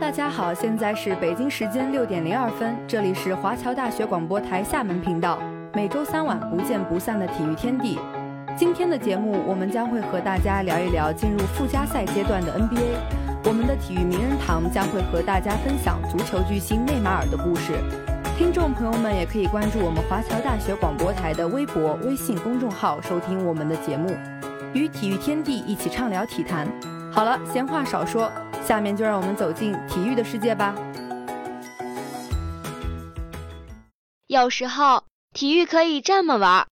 大家好，现在是北京时间六点零二分，这里是华侨大学广播台厦门频道，每周三晚不见不散的体育天地。今天的节目，我们将会和大家聊一聊进入附加赛阶段的 NBA。我们的体育名人堂将会和大家分享足球巨星内马尔的故事。听众朋友们也可以关注我们华侨大学广播台的微博、微信公众号，收听我们的节目，与体育天地一起畅聊体坛。好了，闲话少说，下面就让我们走进体育的世界吧。有时候体育可以这么玩，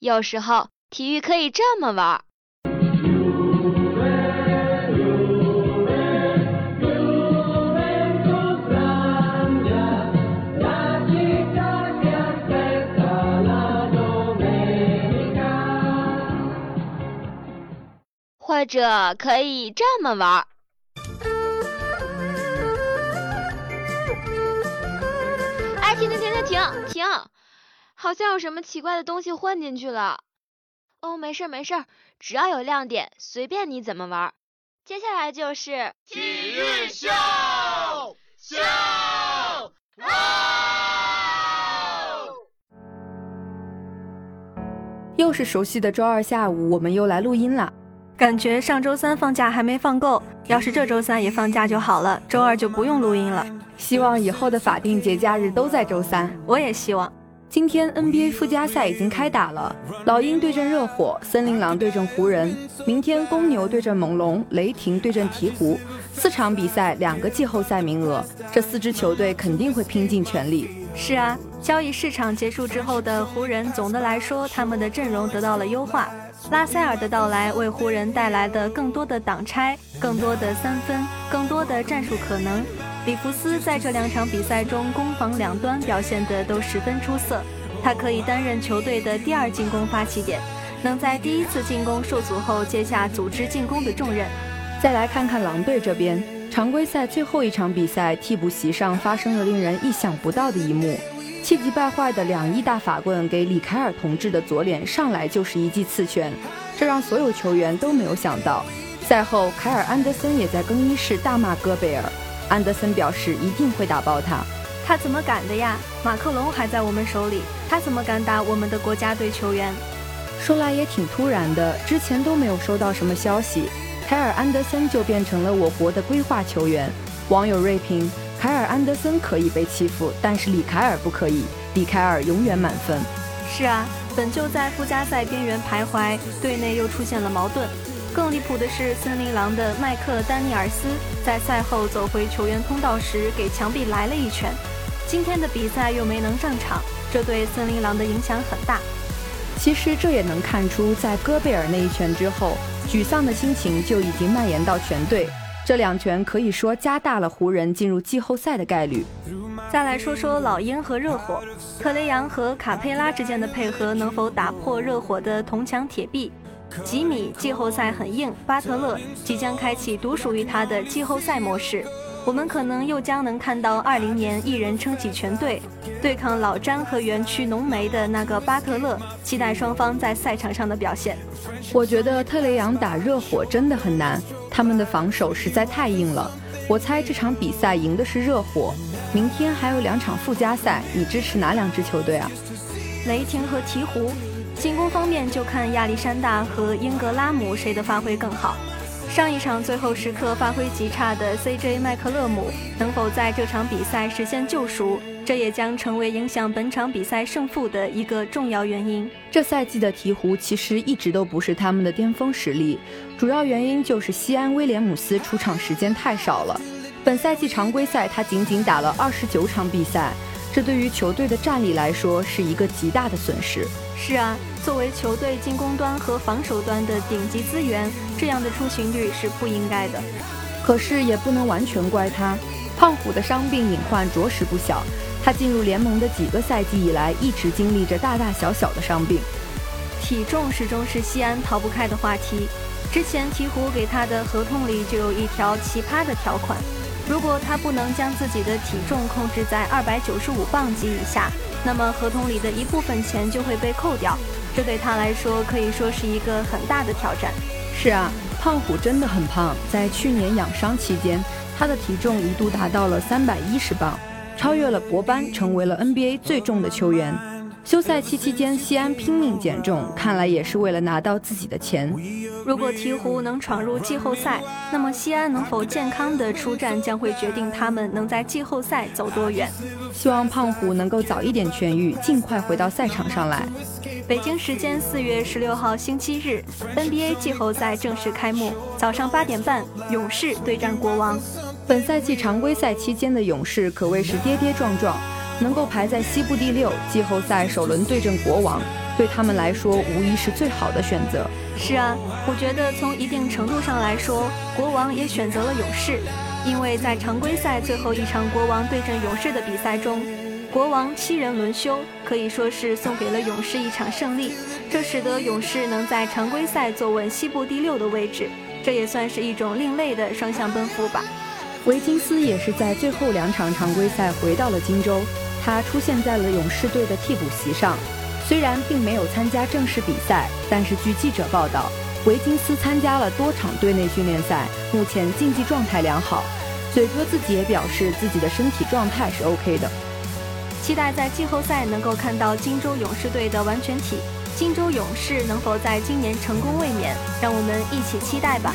有时候体育可以这么玩。或者可以这么玩。哎，停停停停停停！好像有什么奇怪的东西混进去了。哦，没事没事，只要有亮点，随便你怎么玩。接下来就是体育秀秀哦！又是熟悉的周二下午，我们又来录音了。感觉上周三放假还没放够，要是这周三也放假就好了，周二就不用录音了。希望以后的法定节假日都在周三，我也希望。今天 NBA 附加赛已经开打了，老鹰对阵热火，森林狼对阵湖人，明天公牛对阵猛龙，雷霆对阵鹈鹕，四场比赛，两个季后赛名额，这四支球队肯定会拼尽全力。是啊，交易市场结束之后的湖人，总的来说他们的阵容得到了优化。拉塞尔的到来为湖人带来的更多的挡拆、更多的三分、更多的战术可能。里弗斯在这两场比赛中攻防两端表现的都十分出色，他可以担任球队的第二进攻发起点，能在第一次进攻受阻后接下组织进攻的重任。再来看看狼队这边，常规赛最后一场比赛，替补席上发生了令人意想不到的一幕。气急败坏的两亿大法棍给李凯尔同志的左脸上来就是一记刺拳，这让所有球员都没有想到。赛后，凯尔安德森也在更衣室大骂戈贝尔。安德森表示一定会打爆他。他怎么敢的呀？马克龙还在我们手里，他怎么敢打我们的国家队球员？说来也挺突然的，之前都没有收到什么消息，凯尔安德森就变成了我国的规划球员。网友锐评。凯尔安德森可以被欺负，但是里凯尔不可以。里凯尔永远满分。是啊，本就在附加赛边缘徘徊，队内又出现了矛盾。更离谱的是，森林狼的麦克丹尼尔斯在赛后走回球员通道时，给墙壁来了一拳。今天的比赛又没能上场，这对森林狼的影响很大。其实这也能看出，在戈贝尔那一拳之后，沮丧的心情就已经蔓延到全队。这两拳可以说加大了湖人进入季后赛的概率。再来说说老鹰和热火，特雷杨和卡佩拉之间的配合能否打破热火的铜墙铁壁？吉米季后赛很硬，巴特勒即将开启独属于他的季后赛模式。我们可能又将能看到二零年一人撑起全队，对抗老詹和园区浓眉的那个巴特勒。期待双方在赛场上的表现。我觉得特雷杨打热火真的很难，他们的防守实在太硬了。我猜这场比赛赢的是热火。明天还有两场附加赛，你支持哪两支球队啊？雷霆和鹈鹕。进攻方面就看亚历山大和英格拉姆谁的发挥更好。上一场最后时刻发挥极差的 CJ 麦克勒姆能否在这场比赛实现救赎？这也将成为影响本场比赛胜负的一个重要原因。这赛季的鹈鹕其实一直都不是他们的巅峰实力，主要原因就是西安威廉姆斯出场时间太少了。本赛季常规赛他仅仅打了二十九场比赛，这对于球队的战力来说是一个极大的损失。是啊。作为球队进攻端和防守端的顶级资源，这样的出勤率是不应该的。可是也不能完全怪他，胖虎的伤病隐患着实不小。他进入联盟的几个赛季以来，一直经历着大大小小的伤病。体重始终是西安逃不开的话题。之前鹈鹕给他的合同里就有一条奇葩的条款：如果他不能将自己的体重控制在二百九十五磅级以下，那么合同里的一部分钱就会被扣掉。这对他来说可以说是一个很大的挑战。是啊，胖虎真的很胖，在去年养伤期间，他的体重一度达到了三百一十磅，超越了博班，成为了 NBA 最重的球员。休赛期期间，西安拼命减重，看来也是为了拿到自己的钱。如果鹈鹕能闯入季后赛，那么西安能否健康的出战，将会决定他们能在季后赛走多远。希望胖虎能够早一点痊愈，尽快回到赛场上来。北京时间四月十六号星期日，NBA 季后赛正式开幕，早上八点半，勇士对战国王。本赛季常规赛期间的勇士可谓是跌跌撞撞。能够排在西部第六，季后赛首轮对阵国王，对他们来说无疑是最好的选择。是啊，我觉得从一定程度上来说，国王也选择了勇士，因为在常规赛最后一场国王对阵勇士的比赛中，国王七人轮休，可以说是送给了勇士一场胜利，这使得勇士能在常规赛坐稳西部第六的位置，这也算是一种另类的双向奔赴吧。维金斯也是在最后两场常规赛回到了金州。他出现在了勇士队的替补席上，虽然并没有参加正式比赛，但是据记者报道，维金斯参加了多场队内训练赛，目前竞技状态良好。嘴哥自己也表示自己的身体状态是 OK 的，期待在季后赛能够看到金州勇士队的完全体。金州勇士能否在今年成功卫冕，让我们一起期待吧。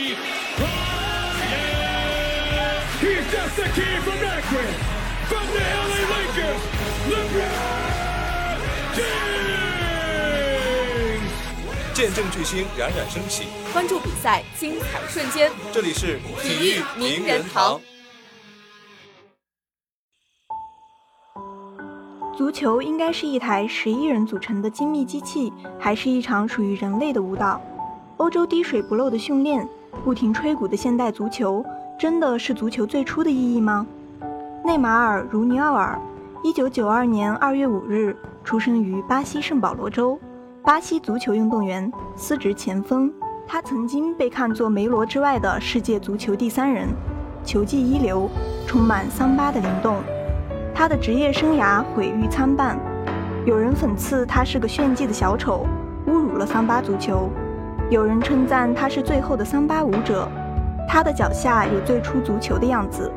Just a kid from Akron. from the LA Lakers, LeBron James。见证巨星冉冉升起，关注比赛精彩瞬间。这里是体育名人堂。足球应该是一台十一人组成的精密机器，还是一场属于人类的舞蹈？欧洲滴水不漏的训练，不停吹鼓的现代足球，真的是足球最初的意义吗？内马尔·茹尼奥尔，一九九二年二月五日出生于巴西圣保罗州，巴西足球运动员，司职前锋。他曾经被看作梅罗之外的世界足球第三人，球技一流，充满桑巴的灵动。他的职业生涯毁誉参半，有人讽刺他是个炫技的小丑，侮辱了桑巴足球；有人称赞他是最后的桑巴舞者，他的脚下有最初足球的样子。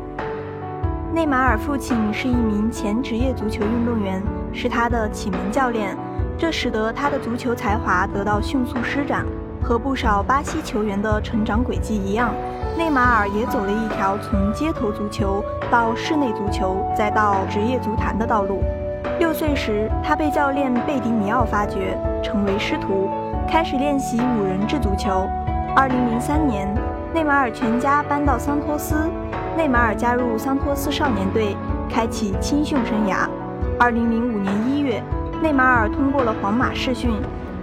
内马尔父亲是一名前职业足球运动员，是他的启蒙教练，这使得他的足球才华得到迅速施展。和不少巴西球员的成长轨迹一样，内马尔也走了一条从街头足球到室内足球再到职业足坛的道路。六岁时，他被教练贝迪尼奥发掘，成为师徒，开始练习五人制足球。二零零三年，内马尔全家搬到桑托斯。内马尔加入桑托斯少年队，开启青训生涯。二零零五年一月，内马尔通过了皇马试训，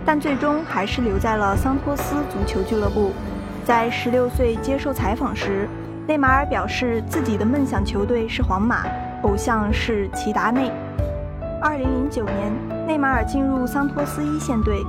但最终还是留在了桑托斯足球俱乐部。在十六岁接受采访时，内马尔表示自己的梦想球队是皇马，偶像是齐达内。二零零九年，内马尔进入桑托斯一线队。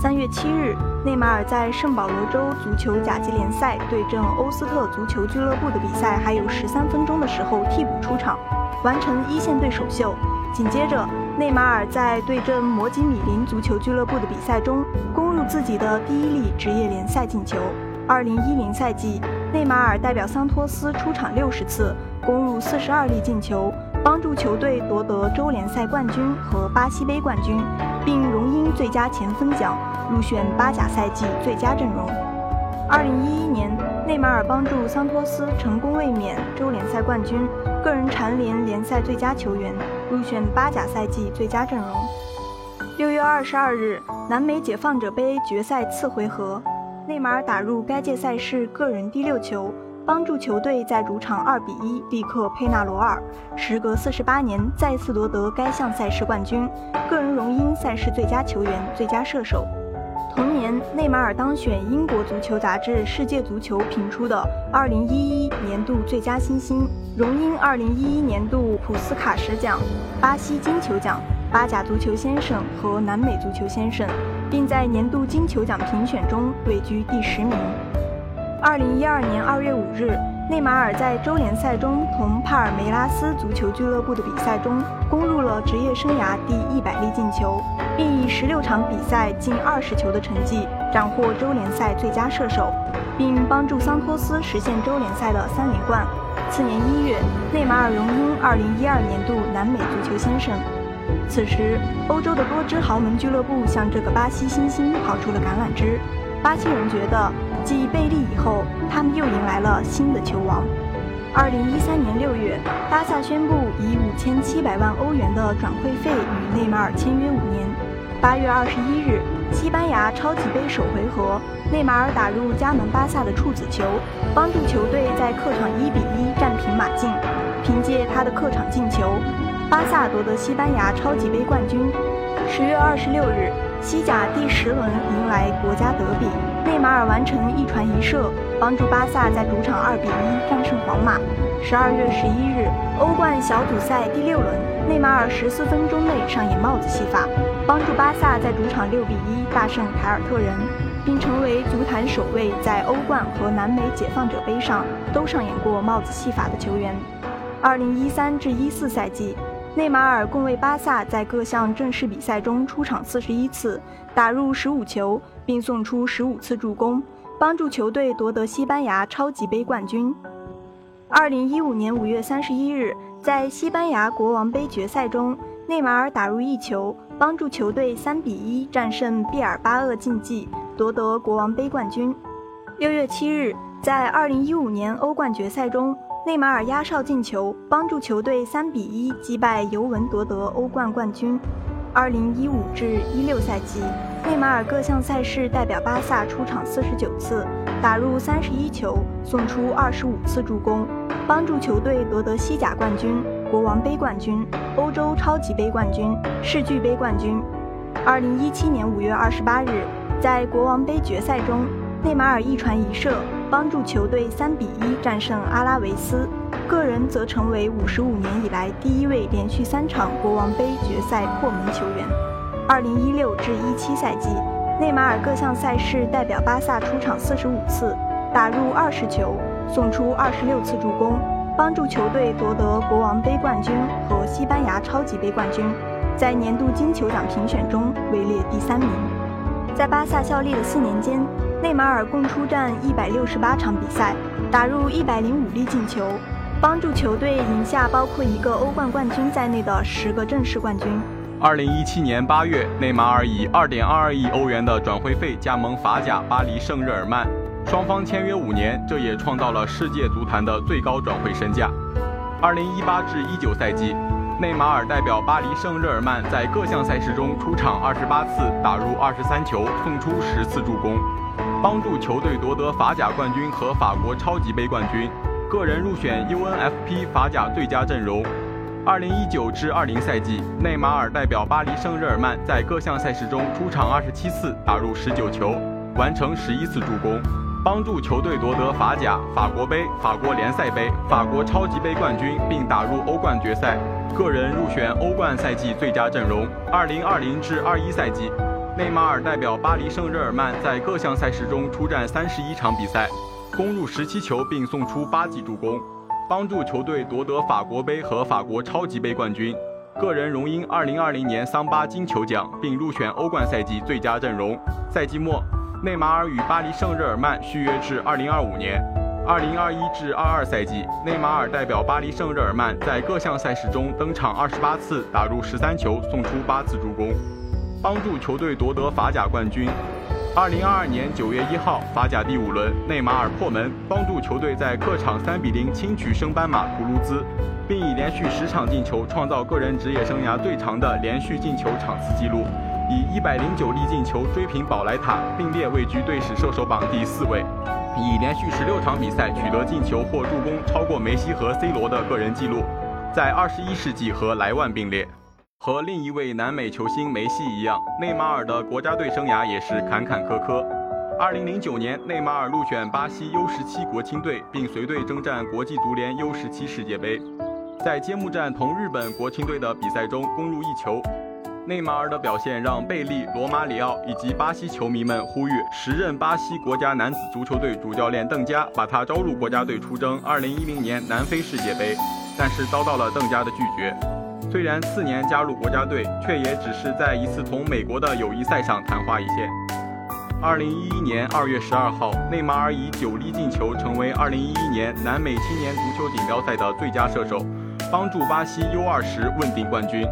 三月七日，内马尔在圣保罗州足球甲级联赛对阵欧斯特足球俱乐部的比赛还有十三分钟的时候替补出场，完成一线队首秀。紧接着，内马尔在对阵摩吉米林足球俱乐部的比赛中攻入自己的第一粒职业联赛进球。二零一零赛季，内马尔代表桑托斯出场六十次，攻入四十二粒进球。帮助球队夺得州联赛冠军和巴西杯冠军，并荣膺最佳前锋奖，入选巴甲赛季最佳阵容。二零一一年，内马尔帮助桑托斯成功卫冕州联赛冠军，个人蝉联联赛最佳球员，入选巴甲赛季最佳阵容。六月二十二日，南美解放者杯决赛次回合，内马尔打入该届赛事个人第六球。帮助球队在主场二比一力克佩纳罗尔，时隔四十八年再次夺得该项赛事冠军，个人荣膺赛事最佳球员、最佳射手。同年，内马尔当选英国足球杂志《世界足球》评出的2011年度最佳新星，荣膺2011年度普斯卡什奖、巴西金球奖、巴甲足球先生和南美足球先生，并在年度金球奖评选中位居第十名。2012年2月5日。内马尔在州联赛中同帕尔梅拉斯足球俱乐部的比赛中攻入了职业生涯第一百粒进球，并以十六场比赛进二十球的成绩斩获州联赛最佳射手，并帮助桑托斯实现州联赛的三连冠。次年一月，内马尔荣膺二零一二年度南美足球先生。此时，欧洲的多支豪门俱乐部向这个巴西新星抛出了橄榄枝。巴西人觉得。继贝利以后，他们又迎来了新的球王。二零一三年六月，巴萨宣布以五千七百万欧元的转会费与内马尔签约五年。八月二十一日，西班牙超级杯首回合，内马尔打入加盟巴萨的处子球，帮助球队在客场一比一战平马竞。凭借他的客场进球，巴萨夺得西班牙超级杯冠军。十月二十六日。西甲第十轮迎来国家德比，内马尔完成一传一射，帮助巴萨在主场二比一战胜皇马。十二月十一日，欧冠小组赛第六轮，内马尔十四分钟内上演帽子戏法，帮助巴萨在主场六比一大胜凯尔特人，并成为足坛首位在欧冠和南美解放者杯上都上演过帽子戏法的球员。二零一三至一四赛季。内马尔共为巴萨在各项正式比赛中出场四十一次，打入十五球，并送出十五次助攻，帮助球队夺得西班牙超级杯冠军。二零一五年五月三十一日，在西班牙国王杯决赛中，内马尔打入一球，帮助球队三比一战胜毕尔巴鄂竞技，夺得国王杯冠军。六月七日，在二零一五年欧冠决赛中。内马尔压哨进球，帮助球队三比一击败尤文夺得欧冠冠军。二零一五至一六赛季，内马尔各项赛事代表巴萨出场四十九次，打入三十一球，送出二十五次助攻，帮助球队夺得西甲冠军、国王杯冠军、欧洲超级杯冠军、世俱杯冠军。二零一七年五月二十八日，在国王杯决赛中，内马尔一传一射。帮助球队三比一战胜阿拉维斯，个人则成为五十五年以来第一位连续三场国王杯决赛破门球员。二零一六至一七赛季，内马尔各项赛事代表巴萨出场四十五次，打入二十球，送出二十六次助攻，帮助球队夺得国王杯冠军和西班牙超级杯冠军，在年度金球奖评选中位列第三名。在巴萨效力的四年间。内马尔共出战一百六十八场比赛，打入一百零五粒进球，帮助球队赢下包括一个欧冠冠军在内的十个正式冠军。二零一七年八月，内马尔以二点二二亿欧元的转会费加盟法甲巴黎圣日耳曼，双方签约五年，这也创造了世界足坛的最高转会身价。二零一八至一九赛季，内马尔代表巴黎圣日耳曼在各项赛事中出场二十八次，打入二十三球，送出十次助攻。帮助球队夺得法甲冠军和法国超级杯冠军，个人入选 UNFP 法甲最佳阵容。二零一九至二零赛季，内马尔代表巴黎圣日耳曼在各项赛事中出场二十七次，打入十九球，完成十一次助攻，帮助球队夺得法甲、法国杯、法国联赛杯、法国超级杯冠军，并打入欧冠决赛。个人入选欧冠赛季最佳阵容。二零二零至二一赛季。内马尔代表巴黎圣日耳曼在各项赛事中出战三十一场比赛，攻入十七球并送出八记助攻，帮助球队夺得法国杯和法国超级杯冠军。个人荣膺二零二零年桑巴金球奖，并入选欧冠赛季最佳阵容。赛季末，内马尔与巴黎圣日耳曼续约至二零二五年。二零二一至二二赛季，内马尔代表巴黎圣日耳曼在各项赛事中登场二十八次，打入十三球，送出八次助攻。帮助球队夺得法甲冠军。二零二二年九月一号，法甲第五轮，内马尔破门，帮助球队在客场三比零轻取升班马图卢兹，并以连续十场进球创造个人职业生涯最长的连续进球场次纪录，以一百零九粒进球追平保莱塔，并列位居队史射手榜第四位，以连续十六场比赛取得进球或助攻超过梅西和 C 罗的个人纪录，在二十一世纪和莱万并列。和另一位南美球星梅西一样，内马尔的国家队生涯也是坎坎坷坷。2009年，内马尔入选巴西 U17 国青队，并随队征战国际足联 U17 世界杯。在揭幕战同日本国青队的比赛中攻入一球。内马尔的表现让贝利、罗马里奥以及巴西球迷们呼吁时任巴西国家男子足球队主教练邓加把他招入国家队出征2010年南非世界杯，但是遭到了邓加的拒绝。虽然次年加入国家队，却也只是在一次同美国的友谊赛上昙花一现。2011年2月12号，内马尔以九粒进球成为2011年南美青年足球锦标赛的最佳射手，帮助巴西 U20 问鼎冠军。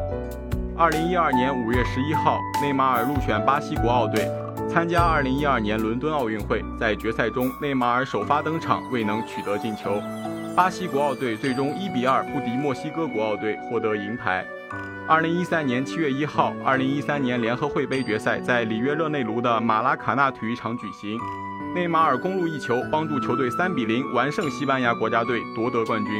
二零一二年五月十一号，内马尔入选巴西国奥队，参加二零一二年伦敦奥运会。在决赛中，内马尔首发登场，未能取得进球。巴西国奥队最终一比二不敌墨西哥国奥队，获得银牌。二零一三年七月一号，二零一三年联合会杯决赛在里约热内卢的马拉卡纳体育场举行，内马尔攻入一球，帮助球队三比零完胜西班牙国家队，夺得冠军。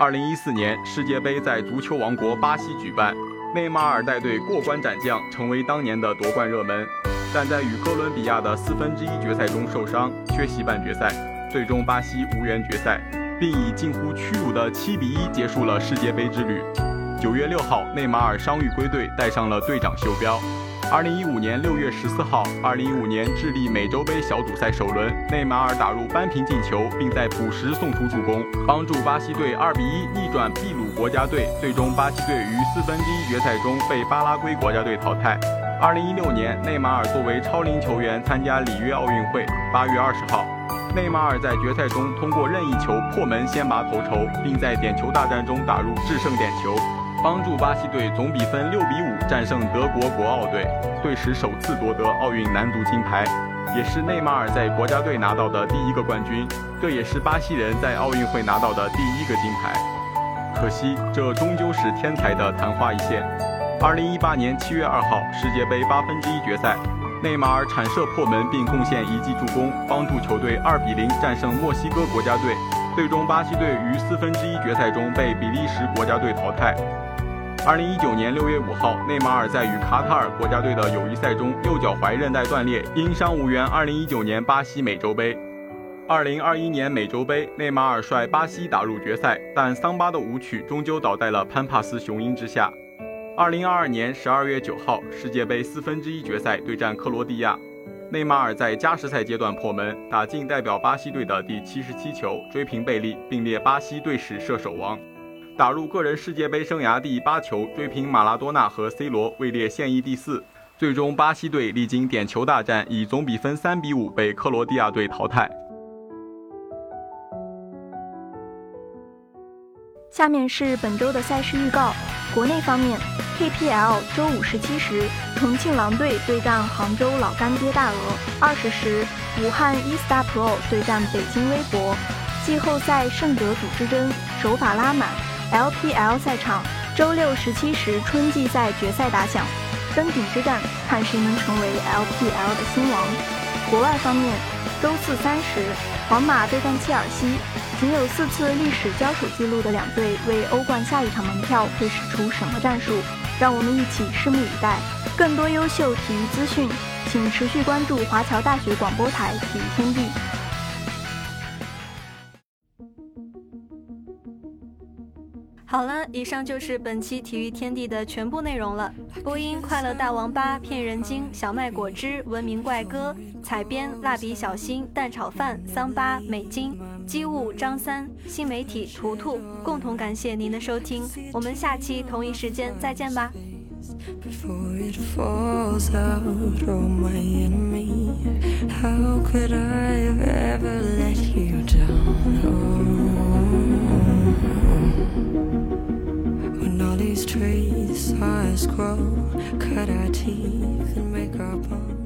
二零一四年世界杯在足球王国巴西举办。内马尔带队过关斩将，成为当年的夺冠热门，但在与哥伦比亚的四分之一决赛中受伤，缺席半决赛，最终巴西无缘决赛，并以近乎屈辱的七比一结束了世界杯之旅。九月六号，内马尔伤愈归队，戴上了队长袖标。二零一五年六月十四号，二零一五年智利美洲杯小组赛首轮，内马尔打入扳平进球，并在补时送出助攻，帮助巴西队二比一逆转秘鲁国家队。最终，巴西队于四分之一决赛中被巴拉圭国家队淘汰。二零一六年，内马尔作为超龄球员参加里约奥运会。八月二十号，内马尔在决赛中通过任意球破门先拔头筹，并在点球大战中打入制胜点球。帮助巴西队总比分六比五战胜德国国奥队，队史首次夺得奥运男足金牌，也是内马尔在国家队拿到的第一个冠军，这也是巴西人在奥运会拿到的第一个金牌。可惜，这终究是天才的昙花一现。二零一八年七月二号，世界杯八分之一决赛，内马尔铲射破门并贡献一记助攻，帮助球队二比零战胜墨西哥国家队。最终，巴西队于四分之一决赛中被比利时国家队淘汰。二零一九年六月五号，内马尔在与卡塔尔国家队的友谊赛中右脚踝韧带断裂，因伤无缘二零一九年巴西美洲杯。二零二一年美洲杯，内马尔率巴西打入决赛，但桑巴的舞曲终究倒在了潘帕斯雄鹰之下。二零二二年十二月九号，世界杯四分之一决赛对战克罗地亚，内马尔在加时赛阶段破门，打进代表巴西队的第七十七球，追平贝利，并列巴西队史射手王。打入个人世界杯生涯第八球，追平马拉多纳和 C 罗，位列现役第四。最终，巴西队历经点球大战，以总比分三比五被克罗地亚队淘汰。下面是本周的赛事预告。国内方面，KPL 周五十七时，重庆狼队对战杭州老干爹大鹅；二十时，武汉 e Star Pro 对战北京微博。季后赛胜者组之争，手法拉满。LPL 赛场，周六十七时春季赛决赛打响，登顶之战，看谁能成为 LPL 的新王。国外方面，周四三时，皇马对战切尔西，仅有四次历史交手记录的两队，为欧冠下一场门票会使出什么战术？让我们一起拭目以待。更多优秀体育资讯，请持续关注华侨大学广播台体育天地。好了，以上就是本期体育天地的全部内容了。播音：快乐大王八、骗人精、小麦果汁、文明怪哥；采编：蜡笔小新、蛋炒饭、桑巴、美金、机务张三、新媒体图图。共同感谢您的收听，我们下期同一时间再见吧。These trees us grow, cut our teeth and make our bones.